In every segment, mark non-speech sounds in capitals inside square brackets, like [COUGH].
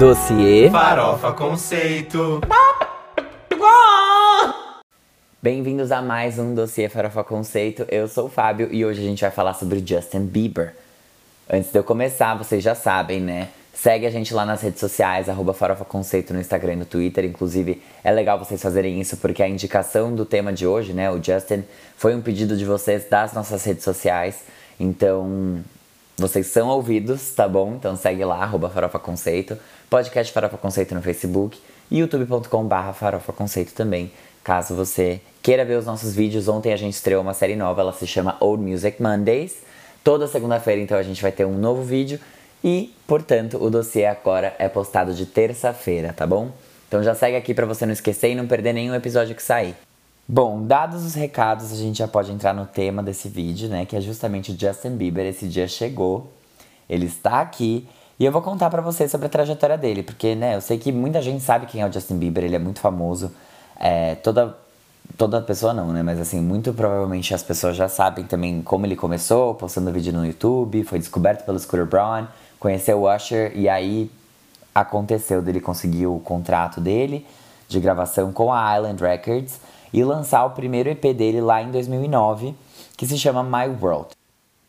Dossiê Farofa Conceito. Bem-vindos a mais um Dossiê Farofa Conceito. Eu sou o Fábio e hoje a gente vai falar sobre Justin Bieber. Antes de eu começar, vocês já sabem, né? Segue a gente lá nas redes sociais, arroba Farofa Conceito no Instagram e no Twitter. Inclusive, é legal vocês fazerem isso porque a indicação do tema de hoje, né, o Justin, foi um pedido de vocês das nossas redes sociais. Então, vocês são ouvidos, tá bom? Então segue lá, arroba Farofa Conceito, podcast Farofa Conceito no Facebook youtube.com barra Farofa Conceito também, caso você queira ver os nossos vídeos. Ontem a gente estreou uma série nova, ela se chama Old Music Mondays. Toda segunda-feira, então, a gente vai ter um novo vídeo e, portanto, o dossiê agora é postado de terça-feira, tá bom? Então já segue aqui para você não esquecer e não perder nenhum episódio que sair. Bom, dados os recados, a gente já pode entrar no tema desse vídeo, né? Que é justamente o Justin Bieber. Esse dia chegou, ele está aqui e eu vou contar para vocês sobre a trajetória dele, porque, né? Eu sei que muita gente sabe quem é o Justin Bieber, ele é muito famoso. É, toda toda pessoa não, né? Mas assim, muito provavelmente as pessoas já sabem também como ele começou, postando vídeo no YouTube, foi descoberto pelo Scooter Braun, conheceu o Usher e aí aconteceu dele conseguir o contrato dele de gravação com a Island Records e lançar o primeiro EP dele lá em 2009, que se chama My World.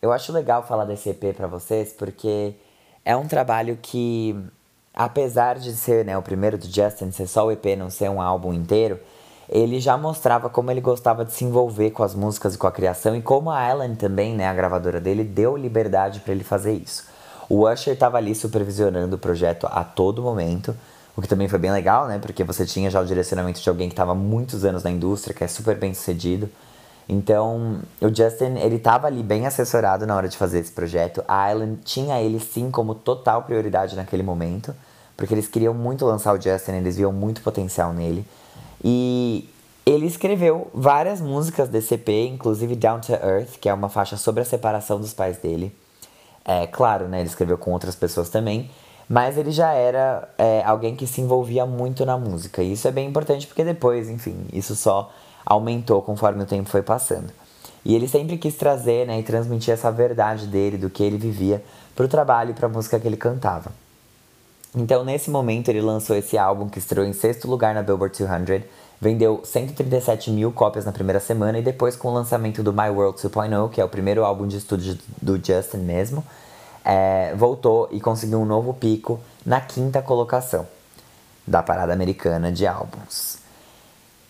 Eu acho legal falar desse EP para vocês porque é um trabalho que, apesar de ser né, o primeiro do Justin, ser só o EP, não ser um álbum inteiro, ele já mostrava como ele gostava de se envolver com as músicas e com a criação e como a Ellen também, né, a gravadora dele, deu liberdade para ele fazer isso. O Usher estava ali supervisionando o projeto a todo momento, o que também foi bem legal, né? Porque você tinha já o direcionamento de alguém que estava muitos anos na indústria, que é super bem sucedido. Então, o Justin, ele estava ali bem assessorado na hora de fazer esse projeto. A Island tinha ele sim como total prioridade naquele momento, porque eles queriam muito lançar o Justin, eles viam muito potencial nele. E ele escreveu várias músicas desse EP, inclusive Down to Earth, que é uma faixa sobre a separação dos pais dele. É claro, né? Ele escreveu com outras pessoas também. Mas ele já era é, alguém que se envolvia muito na música. E isso é bem importante porque depois, enfim, isso só aumentou conforme o tempo foi passando. E ele sempre quis trazer né, e transmitir essa verdade dele, do que ele vivia, para o trabalho e para a música que ele cantava. Então, nesse momento, ele lançou esse álbum que estreou em sexto lugar na Billboard 200, vendeu 137 mil cópias na primeira semana e depois, com o lançamento do My World 2.0, que é o primeiro álbum de estúdio do Justin mesmo, é, voltou e conseguiu um novo pico na quinta colocação da parada americana de álbuns.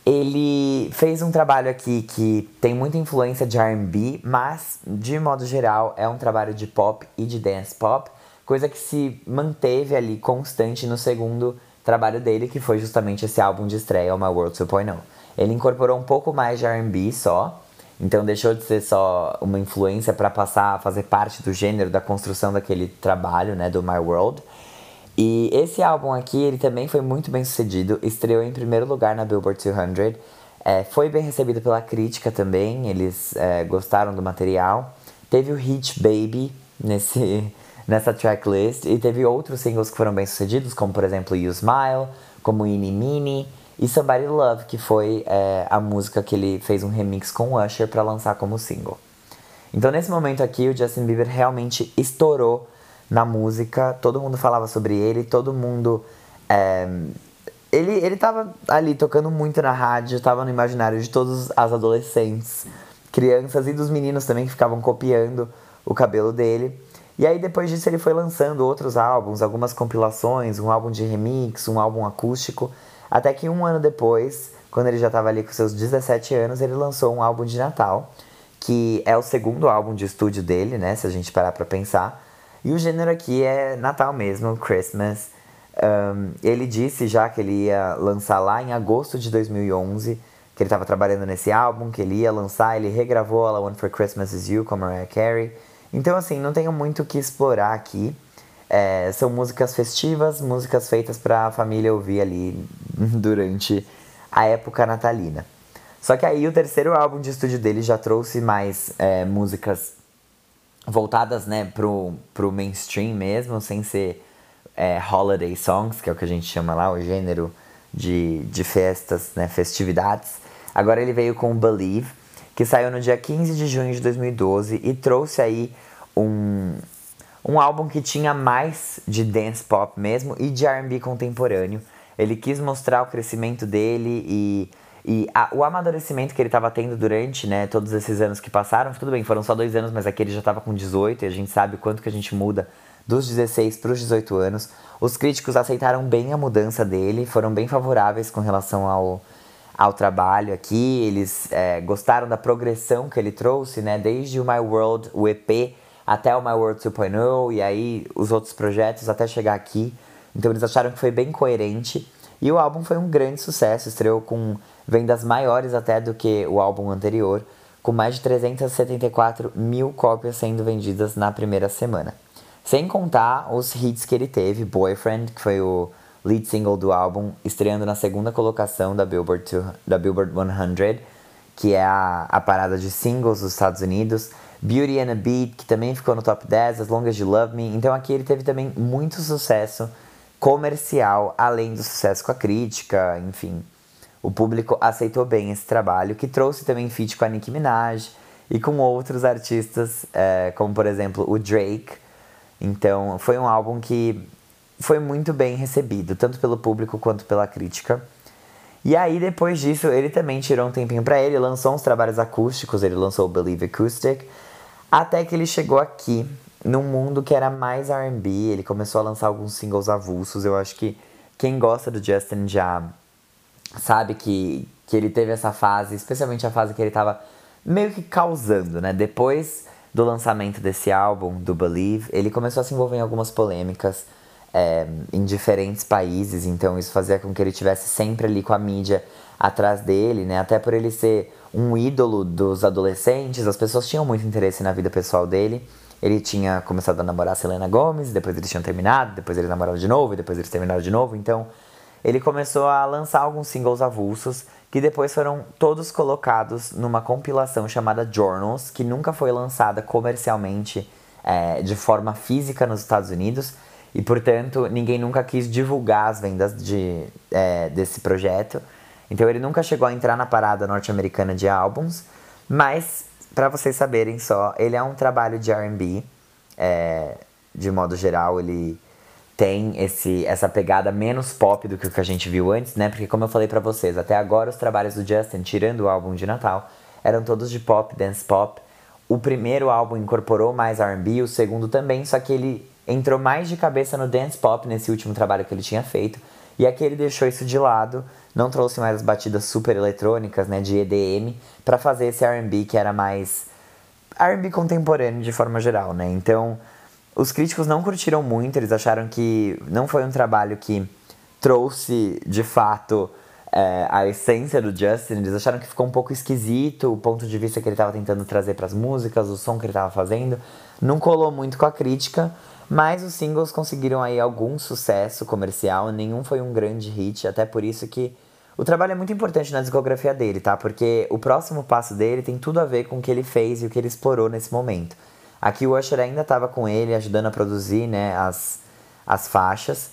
Ele fez um trabalho aqui que tem muita influência de R&B, mas de modo geral é um trabalho de pop e de dance pop, coisa que se manteve ali constante no segundo trabalho dele, que foi justamente esse álbum de estreia, My World 2.0. Ele incorporou um pouco mais de R&B só, então deixou de ser só uma influência para passar a fazer parte do gênero da construção daquele trabalho, né, do My World. E esse álbum aqui, ele também foi muito bem sucedido, estreou em primeiro lugar na Billboard 200, é, foi bem recebido pela crítica também, eles é, gostaram do material. Teve o hit Baby nesse, [LAUGHS] nessa tracklist e teve outros singles que foram bem sucedidos, como por exemplo You Smile, como Ini Mini, e Somebody Love, que foi é, a música que ele fez um remix com o Usher para lançar como single. Então nesse momento aqui o Justin Bieber realmente estourou na música, todo mundo falava sobre ele, todo mundo. É, ele, ele tava ali tocando muito na rádio, tava no imaginário de todos as adolescentes, crianças e dos meninos também que ficavam copiando o cabelo dele. E aí depois disso ele foi lançando outros álbuns, algumas compilações, um álbum de remix, um álbum acústico. Até que um ano depois, quando ele já estava ali com seus 17 anos, ele lançou um álbum de Natal, que é o segundo álbum de estúdio dele, né? Se a gente parar pra pensar. E o gênero aqui é Natal mesmo, Christmas. Um, ele disse já que ele ia lançar lá em agosto de 2011, que ele estava trabalhando nesse álbum, que ele ia lançar, ele regravou All I Want For Christmas Is You com Mariah Carey. Então, assim, não tenho muito o que explorar aqui. É, são músicas festivas, músicas feitas para a família ouvir ali [LAUGHS] durante a época natalina. Só que aí o terceiro álbum de estúdio dele já trouxe mais é, músicas voltadas né, pro, pro mainstream mesmo, sem ser é, holiday songs, que é o que a gente chama lá, o gênero de, de festas, né, festividades. Agora ele veio com Believe, que saiu no dia 15 de junho de 2012 e trouxe aí um, um álbum que tinha mais de dance pop mesmo e de R&B contemporâneo. Ele quis mostrar o crescimento dele e, e a, o amadurecimento que ele estava tendo durante né, todos esses anos que passaram. Tudo bem, foram só dois anos, mas aqui ele já estava com 18 e a gente sabe o quanto que a gente muda dos 16 para os 18 anos. Os críticos aceitaram bem a mudança dele, foram bem favoráveis com relação ao, ao trabalho aqui. Eles é, gostaram da progressão que ele trouxe, né? Desde o My World, o EP, até o My World 2.0 e aí os outros projetos até chegar aqui. Então eles acharam que foi bem coerente. E o álbum foi um grande sucesso, estreou com vendas maiores até do que o álbum anterior, com mais de 374 mil cópias sendo vendidas na primeira semana. Sem contar os hits que ele teve, Boyfriend, que foi o lead single do álbum, estreando na segunda colocação da Billboard, to, da Billboard 100, que é a, a parada de singles dos Estados Unidos. Beauty and a Beat, que também ficou no top 10, As Long As You Love Me. Então aqui ele teve também muito sucesso comercial, além do sucesso com a crítica, enfim. O público aceitou bem esse trabalho, que trouxe também feat com a Nicki Minaj e com outros artistas, é, como por exemplo o Drake, então, foi um álbum que foi muito bem recebido, tanto pelo público quanto pela crítica. E aí, depois disso, ele também tirou um tempinho para ele, lançou uns trabalhos acústicos, ele lançou o Believe Acoustic, até que ele chegou aqui, num mundo que era mais R&B, ele começou a lançar alguns singles avulsos, eu acho que quem gosta do Justin já sabe que, que ele teve essa fase, especialmente a fase que ele tava meio que causando, né? Depois do lançamento desse álbum, do Believe, ele começou a se envolver em algumas polêmicas é, em diferentes países, então isso fazia com que ele tivesse sempre ali com a mídia atrás dele, né? Até por ele ser um ídolo dos adolescentes, as pessoas tinham muito interesse na vida pessoal dele. Ele tinha começado a namorar a Selena Gomez, depois eles tinham terminado, depois ele namorava de novo, depois eles terminaram de novo, então ele começou a lançar alguns singles avulsos que depois foram todos colocados numa compilação chamada Journals, que nunca foi lançada comercialmente é, de forma física nos Estados Unidos e, portanto, ninguém nunca quis divulgar as vendas de, é, desse projeto. Então, ele nunca chegou a entrar na parada norte-americana de álbuns, mas, para vocês saberem só, ele é um trabalho de RB, é, de modo geral, ele tem esse, essa pegada menos pop do que o que a gente viu antes, né? Porque como eu falei para vocês, até agora os trabalhos do Justin, tirando o álbum de Natal, eram todos de pop, dance pop. O primeiro álbum incorporou mais R&B, o segundo também, só que ele entrou mais de cabeça no dance pop nesse último trabalho que ele tinha feito. E aqui ele deixou isso de lado, não trouxe mais as batidas super eletrônicas, né, de EDM, para fazer esse R&B que era mais R&B contemporâneo de forma geral, né? Então, os críticos não curtiram muito, eles acharam que não foi um trabalho que trouxe de fato é, a essência do Justin, eles acharam que ficou um pouco esquisito o ponto de vista que ele estava tentando trazer para as músicas, o som que ele estava fazendo. Não colou muito com a crítica, mas os singles conseguiram aí algum sucesso comercial, nenhum foi um grande hit, até por isso que o trabalho é muito importante na discografia dele, tá? Porque o próximo passo dele tem tudo a ver com o que ele fez e o que ele explorou nesse momento. Aqui o Usher ainda estava com ele, ajudando a produzir né, as, as faixas.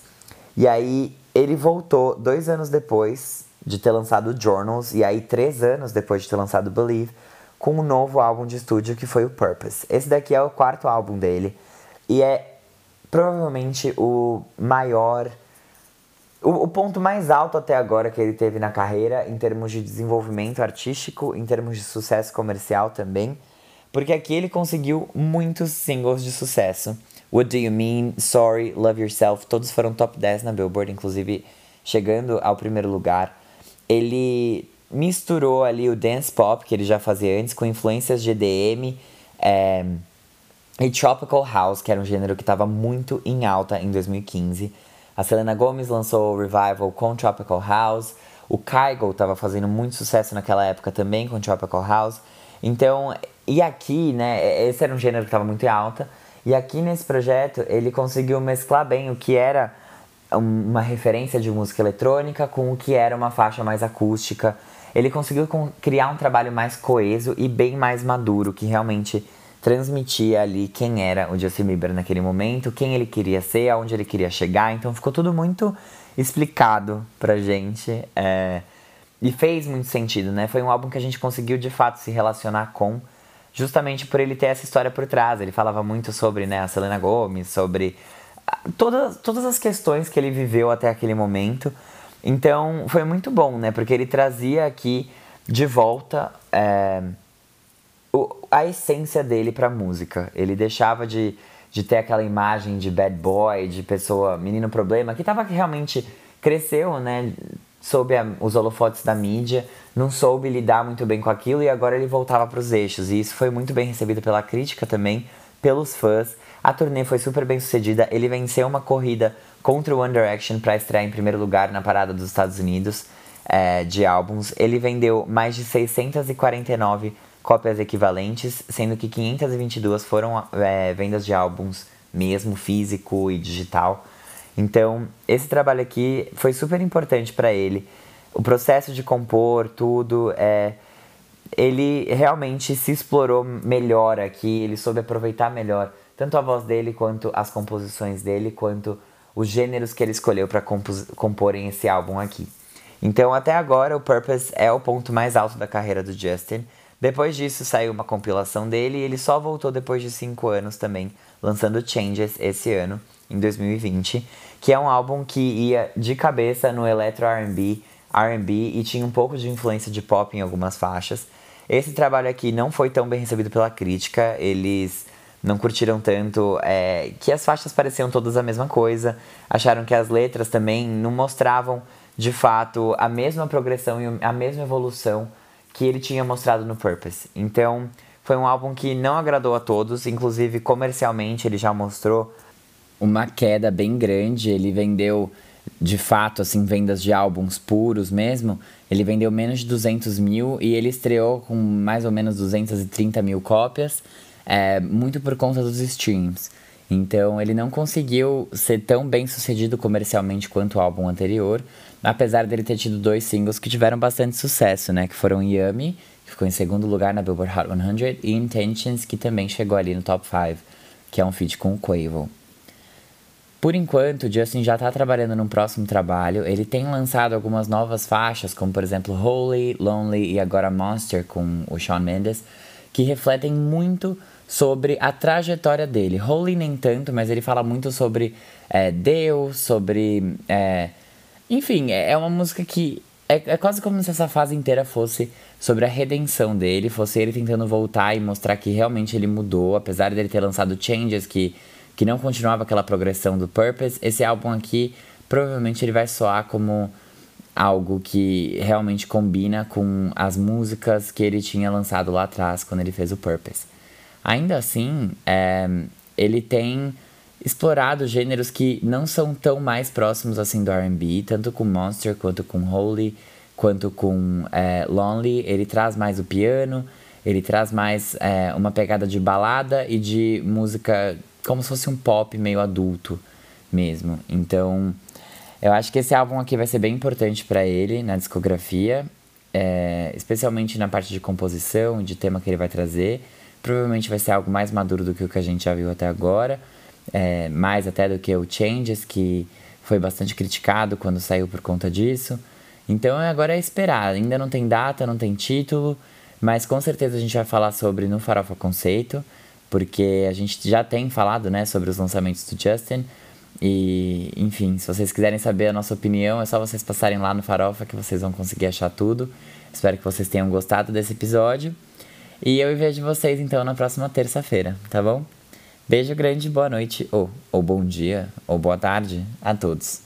E aí ele voltou dois anos depois de ter lançado Journals, e aí três anos depois de ter lançado Believe, com um novo álbum de estúdio que foi o Purpose. Esse daqui é o quarto álbum dele e é provavelmente o maior. O, o ponto mais alto até agora que ele teve na carreira em termos de desenvolvimento artístico, em termos de sucesso comercial também. Porque aqui ele conseguiu muitos singles de sucesso. What Do You Mean, Sorry, Love Yourself, todos foram top 10 na Billboard, inclusive chegando ao primeiro lugar. Ele misturou ali o dance pop, que ele já fazia antes, com influências de é, e Tropical House, que era um gênero que estava muito em alta em 2015. A Selena Gomez lançou o Revival com Tropical House. O Kygo estava fazendo muito sucesso naquela época também com Tropical House. Então, e aqui, né, esse era um gênero que estava muito em alta. E aqui nesse projeto ele conseguiu mesclar bem o que era uma referência de música eletrônica com o que era uma faixa mais acústica. Ele conseguiu criar um trabalho mais coeso e bem mais maduro, que realmente transmitia ali quem era o Justin Bieber naquele momento, quem ele queria ser, aonde ele queria chegar. Então ficou tudo muito explicado pra gente. É, e fez muito sentido, né? Foi um álbum que a gente conseguiu de fato se relacionar com justamente por ele ter essa história por trás. Ele falava muito sobre né, a Selena Gomez, sobre ah, todas, todas as questões que ele viveu até aquele momento. Então foi muito bom, né? Porque ele trazia aqui de volta é, a essência dele pra música. Ele deixava de, de ter aquela imagem de bad boy, de pessoa, menino problema, que tava realmente cresceu, né? Sob a, os holofotes da mídia, não soube lidar muito bem com aquilo e agora ele voltava para os eixos. E isso foi muito bem recebido pela crítica também, pelos fãs. A turnê foi super bem sucedida. Ele venceu uma corrida contra o One Direction para estrear em primeiro lugar na parada dos Estados Unidos é, de álbuns. Ele vendeu mais de 649 cópias equivalentes, sendo que 522 foram é, vendas de álbuns mesmo, físico e digital. Então, esse trabalho aqui foi super importante para ele o processo de compor tudo, é, ele realmente se explorou melhor aqui, ele soube aproveitar melhor tanto a voz dele quanto as composições dele, quanto os gêneros que ele escolheu para comporem esse álbum aqui. Então, até agora, o Purpose é o ponto mais alto da carreira do Justin. Depois disso, saiu uma compilação dele e ele só voltou depois de cinco anos também, lançando Changes esse ano, em 2020, que é um álbum que ia de cabeça no electro R&B, R&B e tinha um pouco de influência de pop em algumas faixas. Esse trabalho aqui não foi tão bem recebido pela crítica, eles não curtiram tanto é, que as faixas pareciam todas a mesma coisa, acharam que as letras também não mostravam de fato a mesma progressão e a mesma evolução que ele tinha mostrado no Purpose. Então foi um álbum que não agradou a todos, inclusive comercialmente ele já mostrou uma queda bem grande, ele vendeu de fato, assim, vendas de álbuns puros mesmo, ele vendeu menos de 200 mil e ele estreou com mais ou menos 230 mil cópias, é, muito por conta dos streams. Então ele não conseguiu ser tão bem sucedido comercialmente quanto o álbum anterior, apesar dele ter tido dois singles que tiveram bastante sucesso, né? Que foram Yummy, que ficou em segundo lugar na Billboard Hot 100, e Intentions, que também chegou ali no top 5, que é um feat com o Quavo. Por enquanto, Justin já está trabalhando num próximo trabalho. Ele tem lançado algumas novas faixas, como por exemplo Holy, Lonely e agora Monster com o Shawn Mendes, que refletem muito sobre a trajetória dele. Holy nem tanto, mas ele fala muito sobre é, Deus, sobre. É, enfim, é, é uma música que é, é, quase como se essa fase inteira fosse sobre a redenção dele, fosse ele tentando voltar e mostrar que realmente ele mudou, apesar dele ter lançado Changes, que que não continuava aquela progressão do Purpose, esse álbum aqui provavelmente ele vai soar como algo que realmente combina com as músicas que ele tinha lançado lá atrás quando ele fez o Purpose. Ainda assim, é, ele tem explorado gêneros que não são tão mais próximos assim do R&B, tanto com Monster quanto com Holy, quanto com é, Lonely. Ele traz mais o piano, ele traz mais é, uma pegada de balada e de música como se fosse um pop meio adulto mesmo. Então, eu acho que esse álbum aqui vai ser bem importante para ele na discografia, é, especialmente na parte de composição, de tema que ele vai trazer. Provavelmente vai ser algo mais maduro do que o que a gente já viu até agora, é, mais até do que o Changes, que foi bastante criticado quando saiu por conta disso. Então agora é esperar. Ainda não tem data, não tem título, mas com certeza a gente vai falar sobre no Farofa Conceito porque a gente já tem falado, né, sobre os lançamentos do Justin. E, enfim, se vocês quiserem saber a nossa opinião, é só vocês passarem lá no Farofa que vocês vão conseguir achar tudo. Espero que vocês tenham gostado desse episódio. E eu vejo vocês então na próxima terça-feira, tá bom? Beijo grande, boa noite, ou, ou bom dia, ou boa tarde a todos.